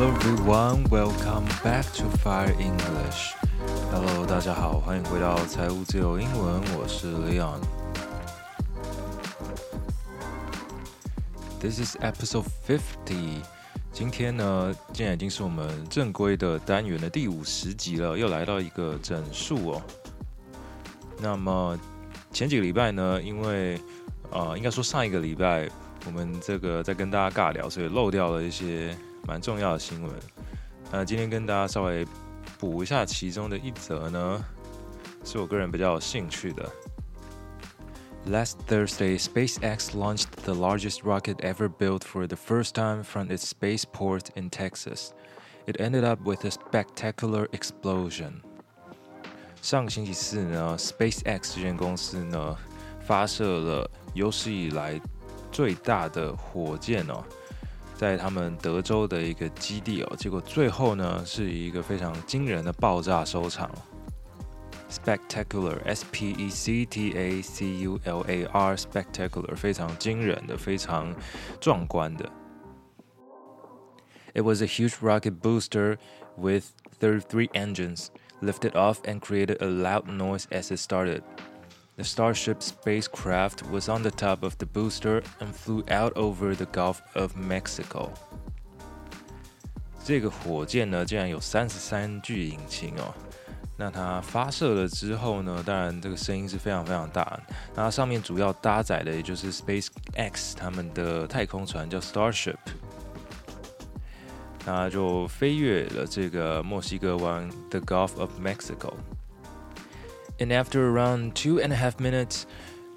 Hello everyone, welcome back to Fire English. Hello，大家好，欢迎回到财务自由英文，我是 Leon。This is episode fifty。今天呢，竟然已经是我们正规的单元的第五十集了，又来到一个整数哦。那么前几个礼拜呢，因为呃，应该说上一个礼拜我们这个在跟大家尬聊，所以漏掉了一些蛮重要的新闻。那今天跟大家稍微补一下其中的一则呢，是我个人比较有兴趣的。Last Thursday, SpaceX launched the largest rocket ever built for the first time from its spaceport in Texas. It ended up with a spectacular explosion. 上个星期四呢，SpaceX 这间公司呢发射了有史以来最大的火箭哦，在他们德州的一个基地哦，结果最后呢是以一个非常惊人的爆炸收场。spectacular，s p e c t a c u l a r，spectacular，非常惊人的，非常壮观的。It was a huge rocket booster with 33 engines, lifted off and created a loud noise as it started. The Starship spacecraft was on the top of the booster and flew out over the Gulf of Mexico. 这个火箭呢，竟然有三十三具引擎哦。那它发射了之后呢，当然这个声音是非常非常大。那它上面主要搭载的也就是 SpaceX 他们的太空船叫 Starship，那就飞越了这个墨西哥湾 The Gulf of Mexico。 And after around two and a half minutes,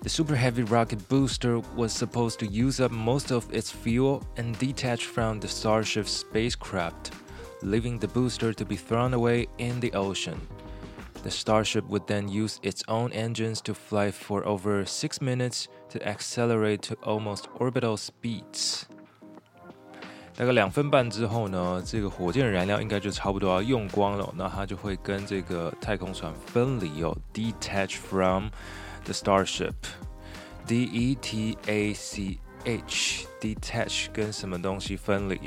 the Super Heavy rocket booster was supposed to use up most of its fuel and detach from the Starship spacecraft, leaving the booster to be thrown away in the ocean. The Starship would then use its own engines to fly for over six minutes to accelerate to almost orbital speeds. 大概两分半之后呢，这个火箭燃料应该就差不多要用光了，那它就会跟这个太空船分离哦，detach from the Starship，D E T A C H，detach 跟什么东西分离？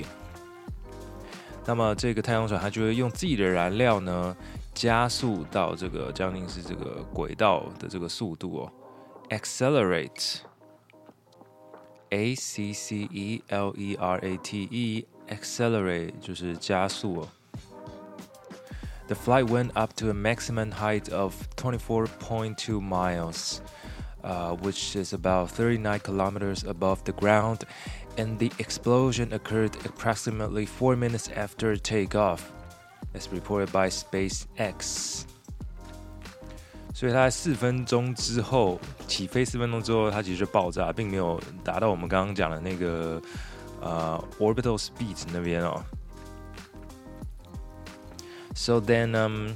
那么这个太空船它就会用自己的燃料呢。加速到这个将近是这个轨道的这个速度哦，accelerate ，accelerate，a c c e l e r a t e，accelerate 就是加速哦。The flight went up to a maximum height of 24.2 miles, uh, which is about 39 kilometers above the ground, and the explosion occurred approximately four minutes after takeoff as reported by SpaceX。 所以它在四分钟之后起飞，四分钟之后它其实就爆炸，并没有达到我们刚刚讲的那个呃 orbital speed 那边哦。So then, um,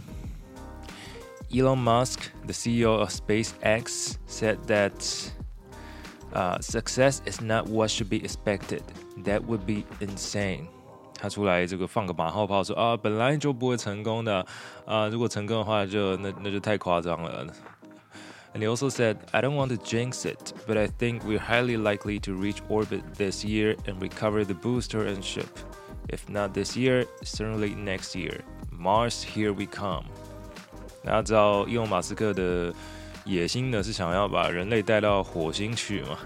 Elon Musk, the CEO of SpaceX, said that uh, success is not what should be expected. That would be insane. 他出来这个放个马后炮说啊，本来就不会成功的啊，如果成功的话就那那就太夸张了。And he also said, I don't want to jinx it, but I think we're highly likely to reach orbit this year and recover the booster and ship. If not this year, certainly next year. Mars, here we come. 大家知道，伊隆马斯克的野心呢是想要把人类带到火星去嘛？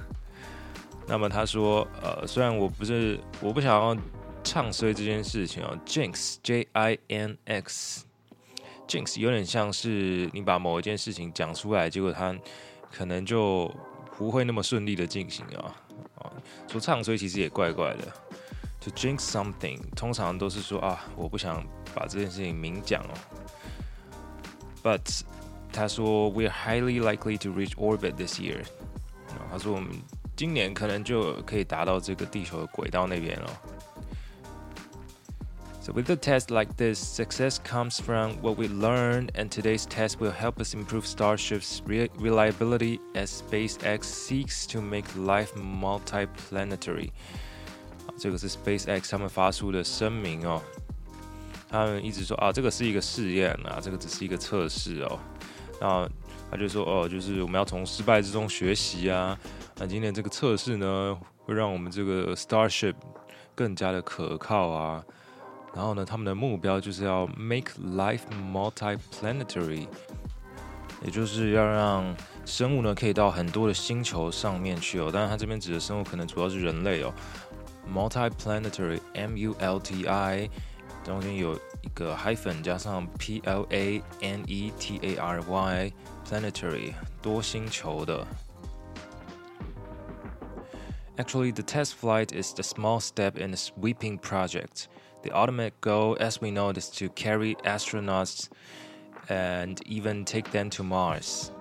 那么他说，呃，虽然我不是，我不想要 唱衰这件事情哦，jinx，j i n x，jinx 有点像是你把某一件事情讲出来，结果它可能就不会那么顺利的进行啊啊，说唱衰其实也怪怪的。To jinx something，通常都是说啊，我不想把这件事情明讲哦。But 他说，We are highly likely to reach orbit this year。他说我们今年可能就可以达到这个地球的轨道那边了。So, with a test like this, success comes from what we learn, and today's test will help us improve Starship's re reliability as SpaceX seeks to make life multiplanetary. 这个是 SpaceX 他们发出的声明哦，他们一直说啊，这个是一个试验啊，这个只是一个测试哦。那他就说哦，就是我们要从失败之中学习啊。那今天这个测试呢，会让我们这个 Starship 更加的可靠啊。 然后呢，他们的目标就是要 make life multiplanetary，也就是要让生物呢可以到很多的星球上面去哦。当然，它这边指的生物可能主要是人类哦。multiplanetary，M U L T I，中间有一个 hyphen 加上 P L A N E T A R Y，planetary 多星球的。Actually, the test flight is the small step in a sweeping project. The ultimate goal, as we know, is to carry astronauts and even take them to Mars.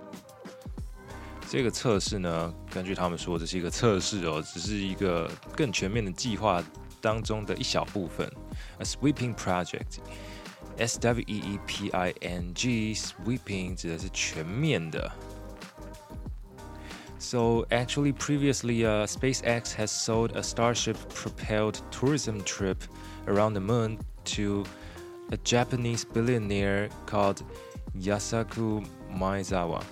这个测试呢，根据他们说，这是一个测试哦，只是一个更全面的计划当中的一小部分。A sweeping project, S W E E P I N G, sweeping 指的是全面的。So actually, previously, uh, SpaceX has sold a Starship-propelled tourism trip around the moon to a Japanese billionaire called Yusaku Maezawa.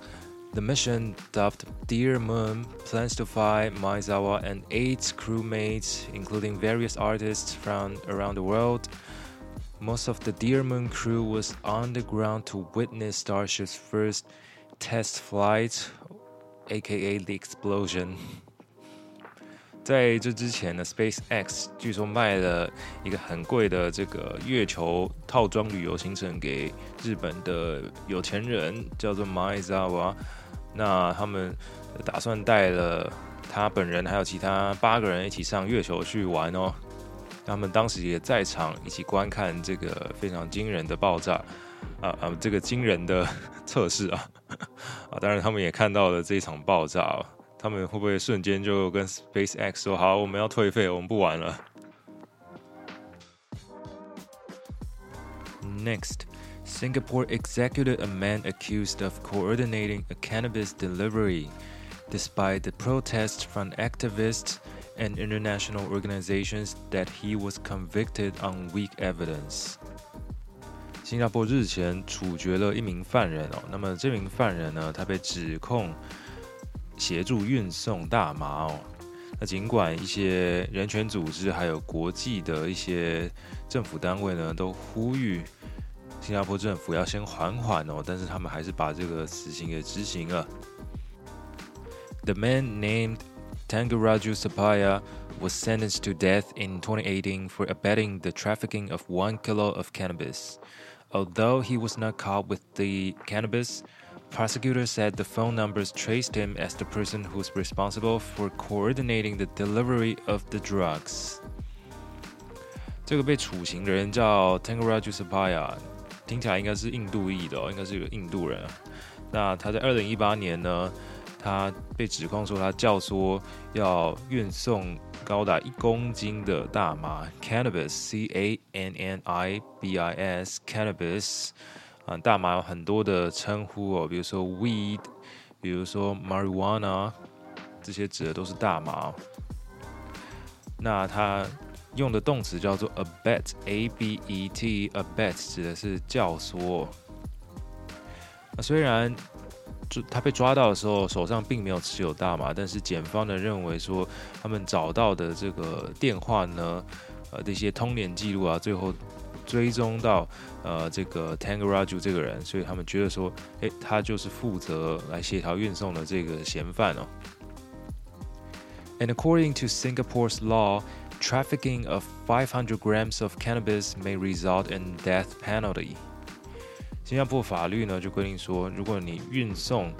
The mission, dubbed Dear Moon, plans to fly Maezawa and eight crewmates, including various artists from around the world. Most of the Dear Moon crew was on the ground to witness Starship's first test flight, aka the explosion. 在这之前呢，SpaceX 据说卖了一个很贵的这个月球套装旅游行程给日本的有钱人，叫做 Maizawa。那他们打算带了他本人还有其他八个人一起上月球去玩哦。他们当时也在场，一起观看这个非常惊人的爆炸啊啊，这个惊人的测试啊啊！当然，他们也看到了这场爆炸。他们会不会瞬间就跟 SpaceX 说：“好，我们要退费，我们不玩了？”Next. Singapore executed a man accused of coordinating a cannabis delivery, despite the protests from activists and international organizations that he was convicted on weak evidence. 新加坡日前处决了一名犯人哦，那么这名犯人呢，他被指控 协助运送大麻哦。那尽管一些人权组织还有国际的一些政府单位呢，都呼吁新加坡政府要先缓缓哦，但是他们还是把这个死刑给执行了。The man named Tangaraju Suppiah was sentenced to death in 2018 for abetting the trafficking of one kilo of cannabis. Although he was not caught with the cannabis, Prosecutors said the phone numbers traced him as the person who's responsible for coordinating the delivery of the drugs. 这个被处刑的人叫 Tangaraju Suppiah，听起来应该是印度裔的哦，应该是一个印度人。那他在二零一八年呢，他被指控说他教唆要运送高达一公斤的大麻 （cannabis，c a n n i b i s，cannabis）。Cannabis, 啊，大麻有很多的称呼哦，比如说 weed，比如说 marijuana，这些指的都是大麻。那他。用的动词叫做 abet，a b e t，abet 指的是教唆。那虽然就他被抓到的时候手上并没有持有大麻，但是检方呢认为说他们找到的这个电话呢，呃这些通联记录啊，最后追踪到呃这个 Tangaraju 这个人，所以他们觉得说，诶，他就是负责来协调运送的这个嫌犯哦。And according to Singapore's law. trafficking of 500 grams of cannabis may result in death penalty。新加坡法律呢就规定说，如果你运送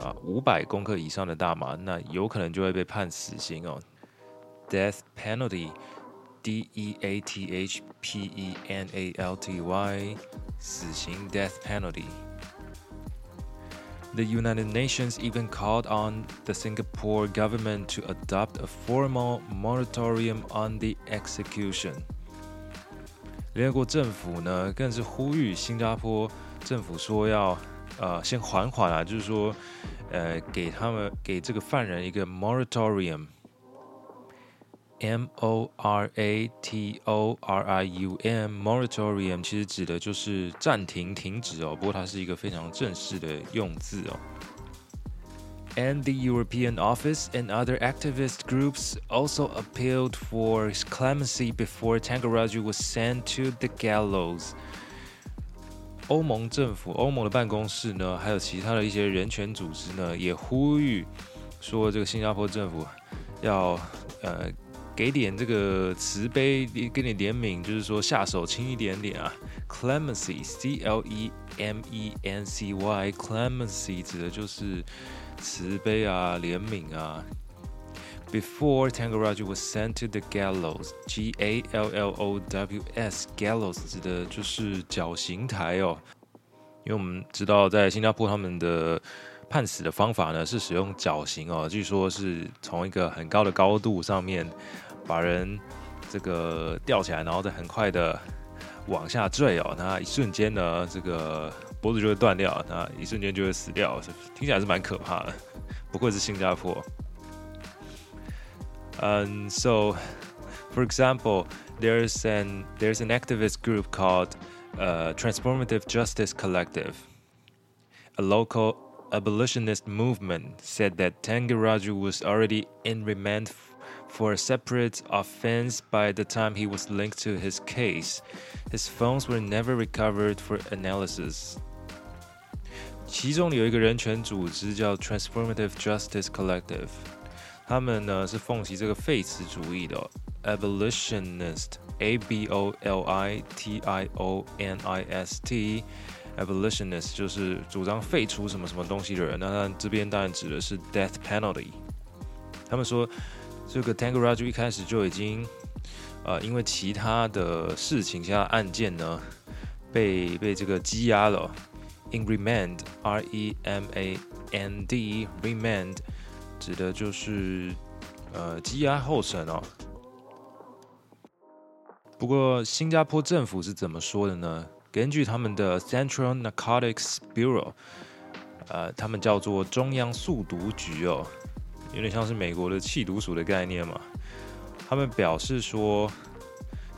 啊五百公克以上的大麻，那有可能就会被判死刑哦。Death penalty. penalty，D E A T H P E N A L T Y，死刑 death penalty。The United Nations even called on the Singapore government to adopt a formal moratorium on the execution. 联合国政府呢，更是呼吁新加坡政府说要呃先缓缓啊，就是说呃给他们给这个犯人一个 moratorium。 M O R A T O R I U M moratorium 其实指的就是暂停、停止哦，不过它是一个非常正式的用字哦。 and the European office and other activist groups also appealed for clemency before Tangaraju was sent to the gallows. 欧盟政府、欧盟的办公室呢，还有其他的一些人权组织呢，也呼吁说，这个新加坡政府要呃 给点这个慈悲，给点怜悯，就是说下手轻一点点啊。Clemency，C L E M E N C Y，clemency 指的就是慈悲啊、怜悯啊。Before Tangaraj was sent to the gallows，G A L L O W S，gallows 指的就是绞刑台哦。因为我们知道，在新加坡他们的判死的方法呢是使用绞刑哦，据说是从一个很高的高度上面把人这个吊起来，然后再很快的往下坠哦。那一瞬间呢，这个脖子就会断掉，那一瞬间就会死掉，听起来是蛮可怕的。不愧是新加坡。And so, for example, there's an there's an activist group called uh, Transformative Justice Collective, a local abolitionist movement said that Tangaraju was already in remand for a separate offense by the time he was linked to his case. His phones were never recovered for analysis. 其中有一个人权组织叫 Transformative Justice Collective。他们呢是奉行这个废词主义的 abolitionist，a b o l i t i o n i s t，abolitionist 就是主张废除什么什么东西的人。那他这边当然指的是 death penalty。他们说 这个 Tangaraju 一开始就已经呃因为其他的事情、其他案件呢被被这个羁押了。In remand，r e m a n d，remand。指的就是呃羁押候审哦。不过新加坡政府是怎么说的呢？根据他们的 Central Narcotics Bureau，呃，他们叫做中央速毒局哦，有点像是美国的缉毒署的概念嘛。他们表示说，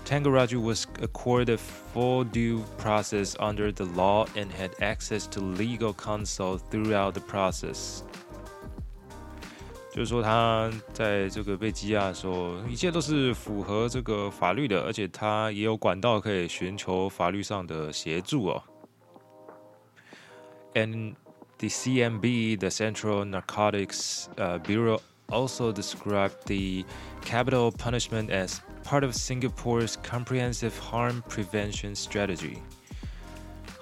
Tangaraju was accorded full due process under the law and had access to legal counsel throughout the process。就是说他在这个被羁押的时候，一切都是符合这个法律的，而且他也有管道可以寻求法律上的协助哦。And the CNB, the Central Narcotics uh, Bureau, also described the capital punishment as part of Singapore's comprehensive harm prevention strategy. strategy。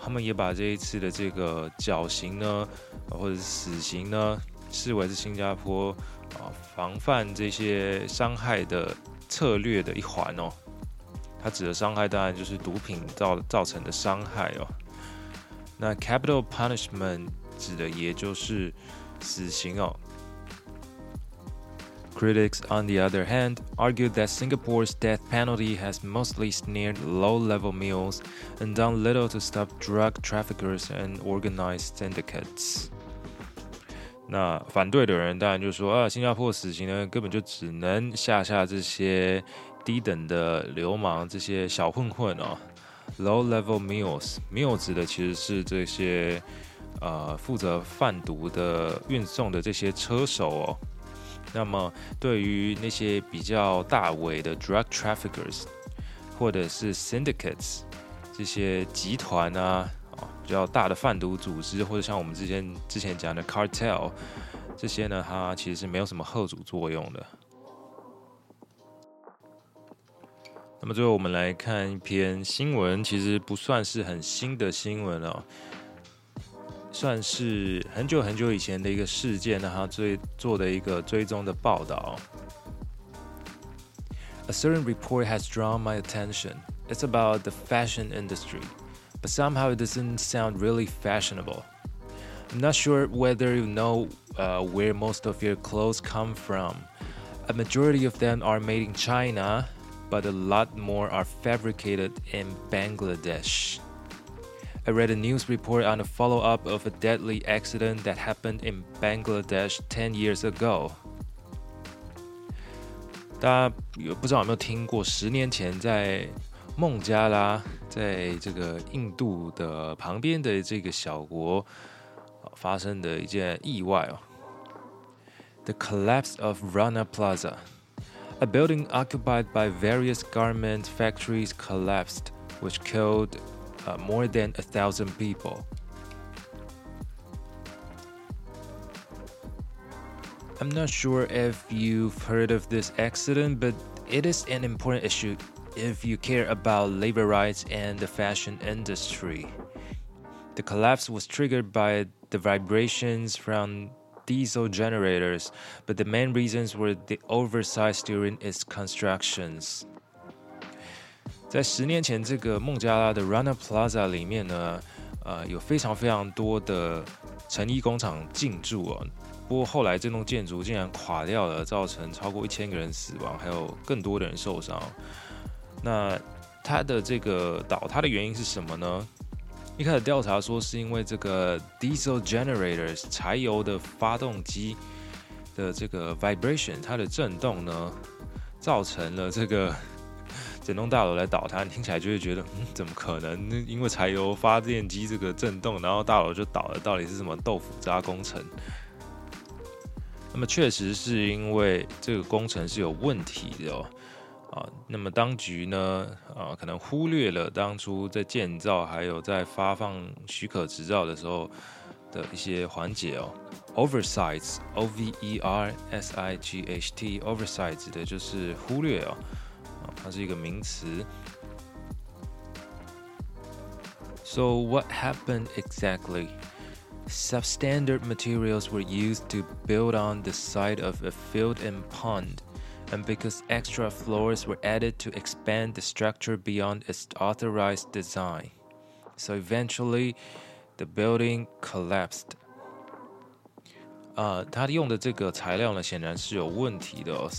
他们也把这一次的这个绞刑呢，或者死刑呢，视为是新加坡啊防范这些伤害的策略的一环哦。它指的伤害当然就是毒品造造成的伤害哦。那 capital punishment 指的也就是死刑哦。Critics, on the other hand, argued that Singapore's death penalty has mostly snared low level mules and done little to stop drug traffickers and organized syndicates. 那反对的人当然就说啊，新加坡死刑呢，根本就只能吓吓这些低等的流氓、这些小混混哦。Low-level mules，mule 指的其实是这些 呃负责贩毒的运送的这些车手哦。那么对于那些比较大尾的 drug traffickers，或者是 syndicates 这些集团啊。比较大的贩毒组织，或者像我们之前之前讲的 cartel，这些呢，它其实是没有什么后主作用的。那么最后我们来看一篇新闻，其实不算是很新的新闻哦，算是很久很久以前的一个事件，呢，它追做的一个追踪的报道。A certain report has drawn my attention. It's about the fashion industry. but somehow it doesn't sound really fashionable. I'm not sure whether you know uh, where most of your clothes come from. A majority of them are made in China, but a lot more are fabricated in Bangladesh. I read a news report on a follow up of a deadly accident that happened in Bangladesh 10 years ago. 大家有不知道有没有听过？十年前在孟加拉在这个印度的旁边的这个小国发生的一件意外哦。 The collapse of Rana Plaza. A building occupied by various garment factories collapsed, which killed uh, more than a thousand people. I'm not sure if you've heard of this accident, but it is an important issue if you care about labor rights and the fashion industry. The collapse was triggered by the vibrations from diesel generators, but the main reasons were the oversight during its constructions. 在十年前，这个孟加拉的 Rana Plaza 里面呢，呃，有非常非常多的成衣工厂进驻哦。不过后来这栋建筑竟然垮掉了，造成超过一千个人死亡，还有更多的人受伤。那它的这个倒塌的原因是什么呢？一开始调查说是因为这个 diesel generators 柴油的发动机的这个 vibration 它的震动呢，造成了这个整栋大楼来倒塌。你听起来就会觉得，嗯，怎么可能？因为柴油发电机这个震动，然后大楼就倒了？到底是什么豆腐渣工程？那么确实是因为这个工程是有问题的哦，啊，那么当局呢，啊，可能忽略了当初在建造还有在发放许可执照的时候的一些环节哦，oversights，o v e r s i g h t，oversight 指的就是忽略哦，它是一个名词。So what happened exactly? Substandard materials were used to build on the side of a field and pond, and because extra floors were added to expand the structure beyond its authorized design. So eventually, the building collapsed. 啊、uh,，它用的这个材料呢，显然是有问题的、哦。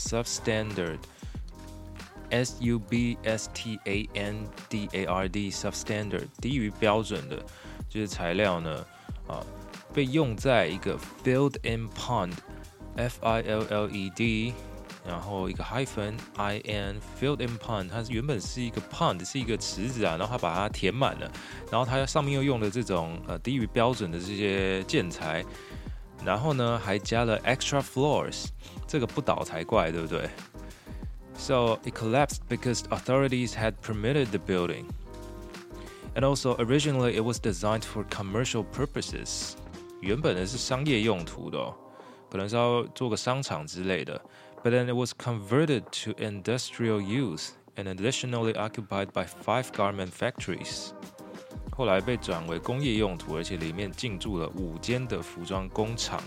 S U B S T A N D A R D substandard 低于标准的这些材料呢，啊，被用在一个 filled in pond F I L L E D，然后一个 hyphen I N filled in pond，它原本是一个 pond，是一个池子啊，然后它把它填满了，然后它上面又用了这种呃低于标准的这些建材，然后呢还加了 extra floors，这个不倒才怪，对不对？？So it collapsed because authorities had permitted the building. And also, originally it was designed for commercial purposes. 原本呢是商业用途的、哦，可能是要做个商场之类的。But then it was converted to industrial use and additionally occupied by five garment factories. 后来被转为工业用途，而且里面进驻了五间的服装工厂。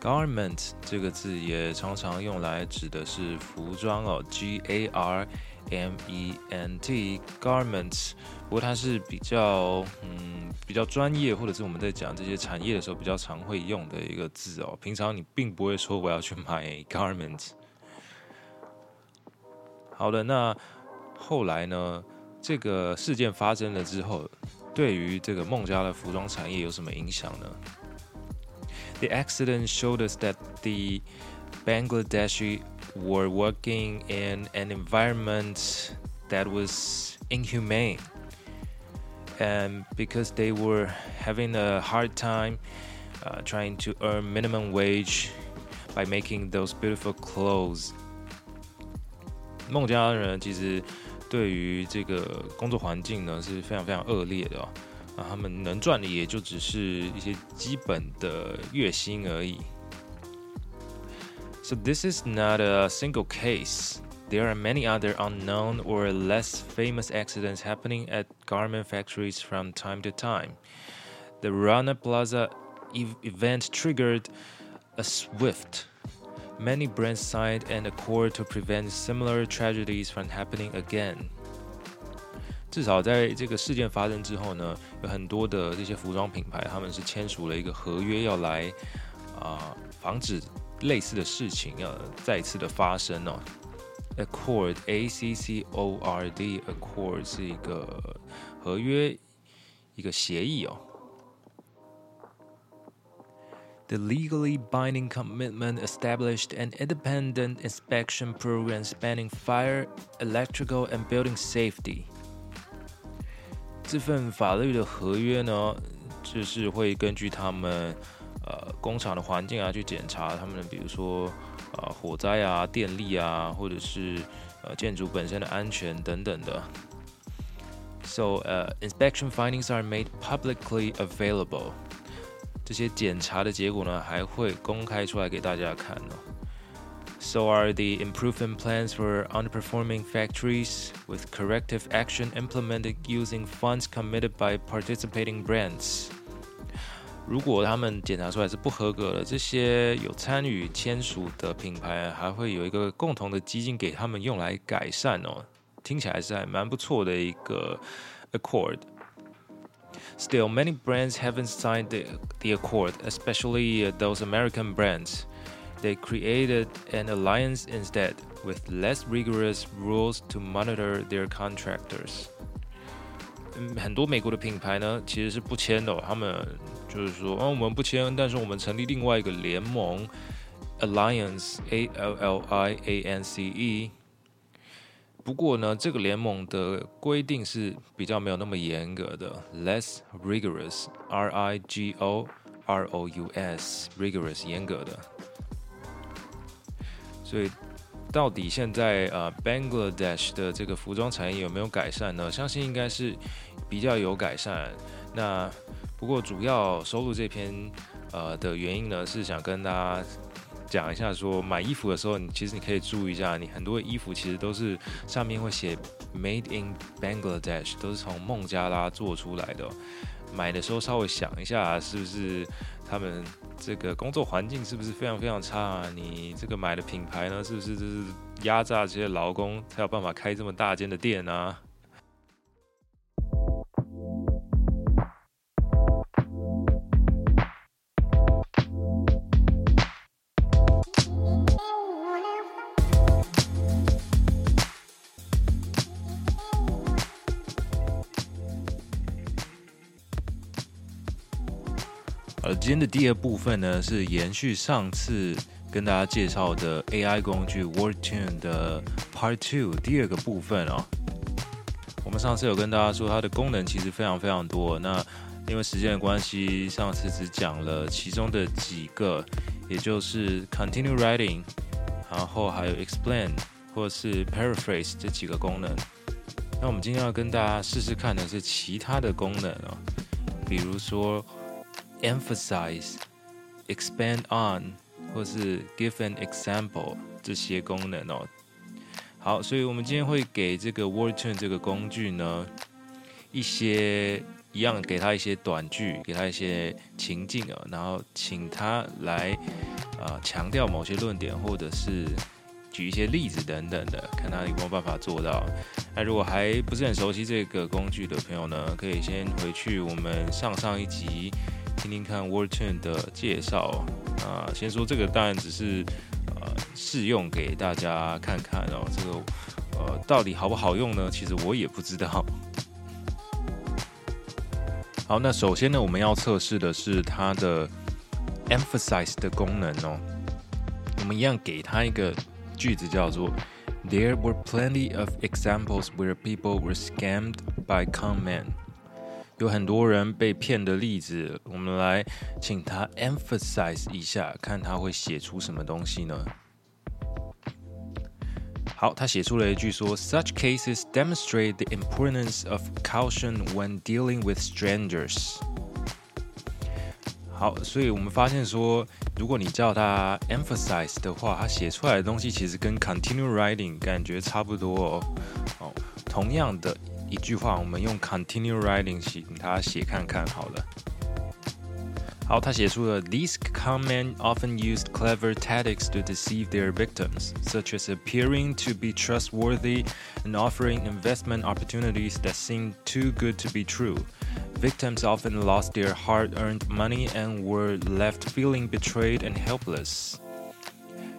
Garment 这个字也常常用来指的是服装哦，G A R M E N T garments。不过它是比较嗯比较专业，或者是我们在讲这些产业的时候比较常会用的一个字哦。平常你并不会说我要去买 garment。好的，那后来呢？这个事件发生了之后，对于这个孟加拉服装产业有什么影响呢 ？The accident showed us that the Bangladeshi were working in an environment that was inhumane. And because they were having a hard time uh, trying to earn minimum wage by making those beautiful clothes. 孟加拉人其实对于这个工作环境呢是非常非常恶劣的、哦， 啊，他们能赚的也就只是一些基本的月薪而已。So this is not a single case. There are many other unknown or less famous accidents happening at garment factories from time to time. The Rana Plaza ev event triggered a swift. Many brands signed an accord to prevent similar tragedies from happening again. 至少在这个事件发生之后呢，有很多的这些服装品牌，他们是签署了一个合约，要来啊、防止类似的事情要再次的发生哦。Accord A C C O R D Accord 是一个合约，一个协议哦。The legally binding commitment established an independent inspection program spanning fire, electrical, and building safety. 这份法律的合约呢，就是会根据他们呃工厂的环境啊去检查他们，比如说呃火灾啊、电力啊，或者是呃建筑本身的安全等等的。So, uh, inspection findings are made publicly available. 这些检查的结果呢，还会公开出来给大家看哦。So are the improvement plans for underperforming factories with corrective action implemented using funds committed by participating brands. 如果他们检查出来是不合格的，这些有参与签署的品牌还会有一个共同的基金给他们用来改善哦。听起来是还蛮不错的一个 accord. Still, many brands haven't signed the, the accord, especially those American brands. They created an alliance instead, with less rigorous rules to monitor their contractors. 嗯，很多美国的品牌呢，其实是不签的、哦。他们就是说，哦，我们不签，但是我们成立另外一个联盟，Alliance，A L L I A N C E。不过呢，这个联盟的规定是比较没有那么严格的，less rigorous，R I G O R O U S，rigorous 严格的。 所以，到底现在呃，Bangladesh 的这个服装产业有没有改善呢？相信应该是比较有改善。那不过主要收录这篇呃的原因呢，是想跟大家。讲一下，说买衣服的时候，你其实你可以注意一下，你很多衣服其实都是上面会写 Made in Bangladesh，都是从孟加拉做出来的。买的时候稍微想一下，是不是他们这个工作环境是不是非常非常差？啊你这个买的品牌呢，是不是就是压榨这些劳工才有办法开这么大间的店啊？今天的第二部分呢，是延续上次跟大家介绍的 AI 工具 WordTune 的 Part Two 第二个部分哦。我们上次有跟大家说，它的功能其实非常非常多。那因为时间的关系，上次只讲了其中的几个，也就是 Continue Writing，然后还有 Explain 或是 Paraphrase 这几个功能。那我们今天要跟大家试试看的是其他的功能哦，比如说。emphasize、expand on 或是 give an example 这些功能哦。好，所以我们今天会给这个 WordTune 这个工具呢一些一样，给他一些短句，给他一些情境啊，然后请他来啊强调某些论点，或者是举一些例子等等的，看他有没有办法做到。那如果还不是很熟悉这个工具的朋友呢，可以先回去我们上上一集。听听看 WordTune 的介绍啊，先说这个当然只是呃试用给大家看看哦，这个呃到底好不好用呢？其实我也不知道。好，那首先呢，我们要测试的是它的 emphasize 的功能哦。我们一样给它一个句子，叫做 There were plenty of examples where people were scammed by con men。有很多人被骗的例子，我们来请他 emphasize 一下，看他会写出什么东西呢？好，他写出了一句说：“Such cases demonstrate the importance of caution when dealing with strangers。”好，所以我们发现说，如果你叫他 emphasize 的话，他写出来的东西其实跟 continue writing 感觉差不多哦。哦，同样的。一句话，我们用 continue writing 请他写看看好了。好，他写出了 These con often used clever tactics to deceive their victims, such as appearing to be trustworthy and offering investment opportunities that seemed too good to be true. Victims often lost their hard-earned money and were left feeling betrayed and helpless.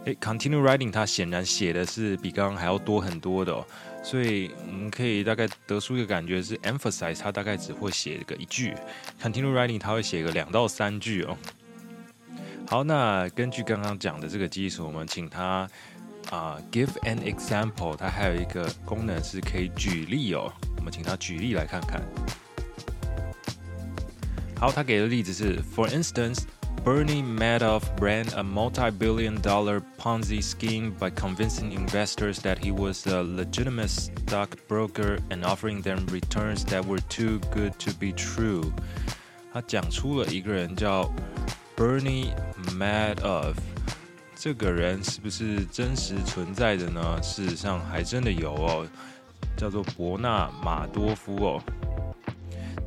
诶，continue writing 它显然写的是比刚刚还要多很多的哦。 所以我们可以大概得出一个感觉是，emphasize 它大概只会写个一句，continue writing 它会写个两到三句哦。好，那根据刚刚讲的这个基础，我们请他啊 give an example，它还有一个功能是可以举例哦。我们请他举例来看看。好，他给的例子是，For instance。Bernie Madoff ran a multi billion dollar Ponzi scheme by convincing investors that he was a legitimate stockbroker and offering them returns that were too good to be true. 他讲出了一个人叫 Bernie Madoff，这个人是不是真实存在的呢？事实上还真的有哦，叫做伯纳马多夫哦。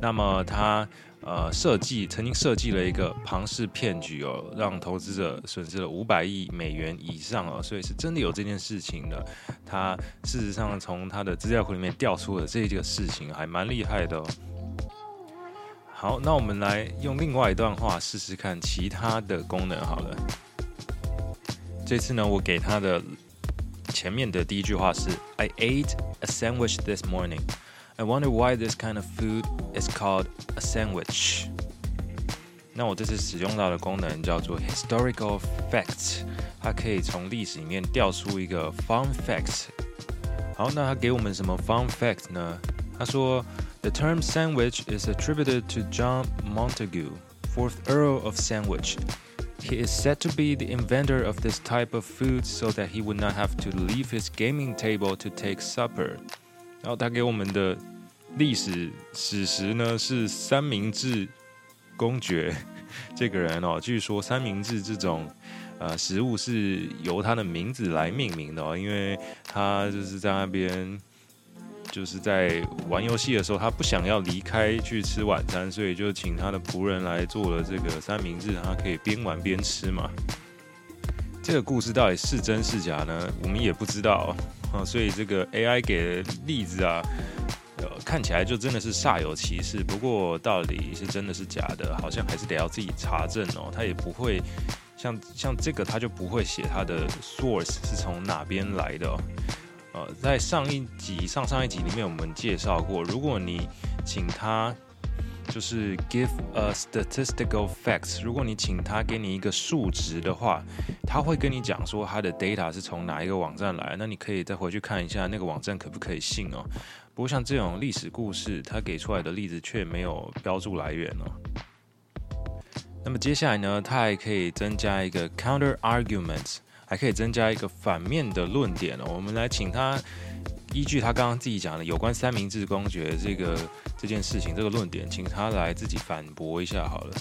那么他 呃设计曾经设计了一个庞氏骗局哦，让投资者损失了五百亿美元以上哦，所以是真的有这件事情的。他事实上从他的资料库里面调出了这个事情，还蛮厉害的哦。好，那我们来用另外一段话试试看其他的功能好了。这次呢，我给他的前面的第一句话是 "I ate a sandwich this morning." I wonder why this kind of food is called a sandwich。那我这次使用到的功能叫做 historical facts，它可以从历史里面调出一个 fun facts。好，那它给我们什么 fun fact 呢？他说，The term sandwich is attributed to John Montagu, fourth Earl of Sandwich. He is said to be the inventor of this type of food so that he would not have to leave his gaming table to take supper. 然后他给我们的 历史史实呢是三明治公爵 这个人哦，据说三明治这种呃食物是由他的名字来命名的哦，因为他就是在那边就是在玩游戏的时候，他不想要离开去吃晚餐，所以就请他的仆人来做了这个三明治，他可以边玩边吃嘛。这个故事到底是真是假呢？我们也不知道啊，所以这个 AI 给的例子啊。看起来就真的是煞有其事。不过到底是真的是假的，好像还是得要自己查证哦。他也不会像像这个，他就不会写他的 source 是从哪边来的。呃，在上一集、上上一集里面，我们介绍过，如果你请他就是 give a statistical facts，如果你请他给你一个数值的话，他会跟你讲说他的 data 是从哪一个网站来，那你可以再回去看一下那个网站可不可以信哦。不过像这种历史故事，他给出来的例子却没有标注来源哦。那么接下来呢，他还可以增加一个 counter arguments，还可以增加一个反面的论点哦。我们来请他依据他刚刚自己讲的有关三明治公爵这个这件事情这个论点，请他来自己反驳一下好了。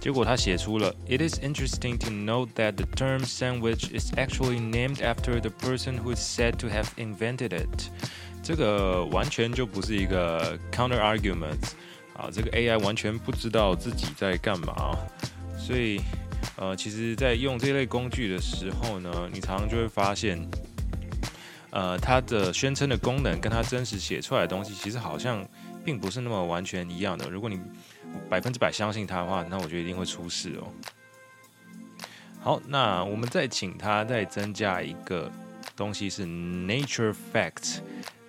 结果他写出了，It is interesting to note that the term sandwich is actually named after the person who is said to have invented it。这个完全就不是一个 counter argument 啊，这个 AI 完全不知道自己在干嘛，所以呃，其实，在用这类工具的时候呢，你常常就会发现，呃，它的宣称的功能跟它真实写出来的东西，其实好像并不是那么完全一样的。如果你百分之百相信它的话，那我觉得一定会出事哦。好，那我们再请他再增加一个东西是 nature fact，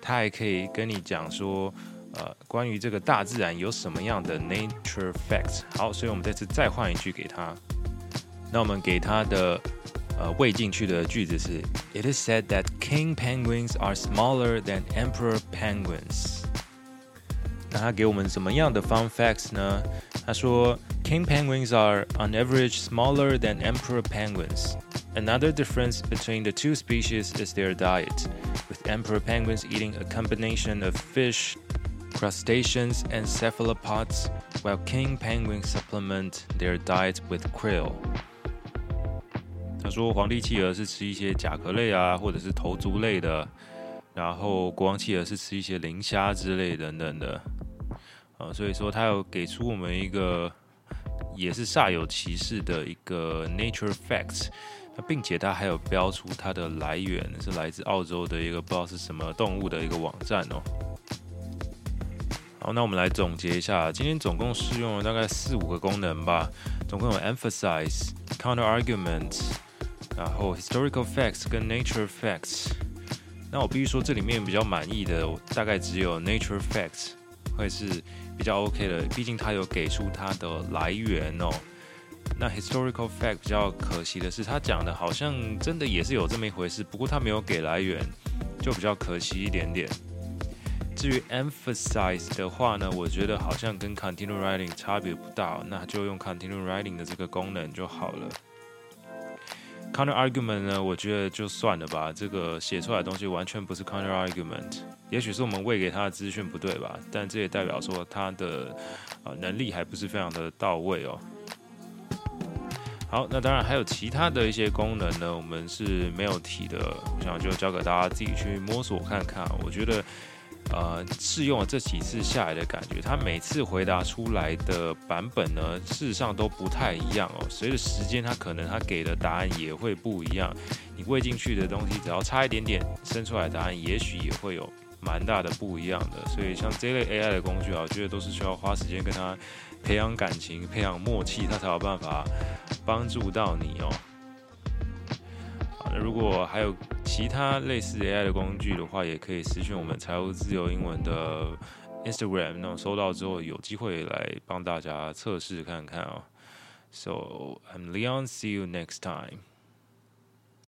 他还可以跟你讲说，呃，关于这个大自然有什么样的 nature fact。好，所以我们这次再换一句给他。那我们给他的呃喂进去的句子是：It is said that king penguins are smaller than emperor penguins。那他给我们什么样的 fun facts 呢？他说，King penguins are on average smaller than emperor penguins. Another difference between the two species is their diet, with emperor penguins eating a combination of fish, crustaceans, and cephalopods, while king penguins supplement their diet with krill. 他说，皇帝企鹅是吃一些甲壳类啊，或者是头足类的，然后国王企鹅是吃一些磷虾之类等等的。啊，所以说他有给出我们一个也是煞有其事的一个 nature facts，并且他还有标出它的来源是来自澳洲的一个不知道是什么动物的一个网站哦。好，那我们来总结一下，今天总共试用了大概四五个功能吧，总共有 emphasize、counter argument，然后 historical facts 跟 nature facts。那我必须说，这里面比较满意的大概只有 nature facts 会是。比较 OK 的，毕竟它有给出它的来源哦。那 historical fact 比较可惜的是，他讲的好像真的也是有这么一回事，不过他没有给来源，就比较可惜一点点。至于 emphasize 的话呢，我觉得好像跟 continue writing 差别不大，那就用 continue writing 的这个功能就好了。Counter argument 呢，我觉得就算了吧，这个写出来的东西完全不是 counter argument。也许是我们喂给他的资讯不对吧，但这也代表说他的啊能力还不是非常的到位哦。好，那当然还有其他的一些功能呢，我们是没有提的，我想就交给大家自己去摸索看看。我觉得，呃，试用了这几次下来的感觉，他每次回答出来的版本呢，事实上都不太一样哦。随着时间，他可能他给的答案也会不一样。你喂进去的东西，只要差一点点，生出来的答案也许也会有蛮大的不一样的。所以像这类 AI 的工具啊，我觉得都是需要花时间跟他。培养感情，培养默契，他才有办法帮助到你哦。如果还有其他类似 AI 的工具的话，也可以私讯我们财务自由英文的 Instagram，那收到之后有机会来帮大家测试看看哦。So I'm Leon，see you next time.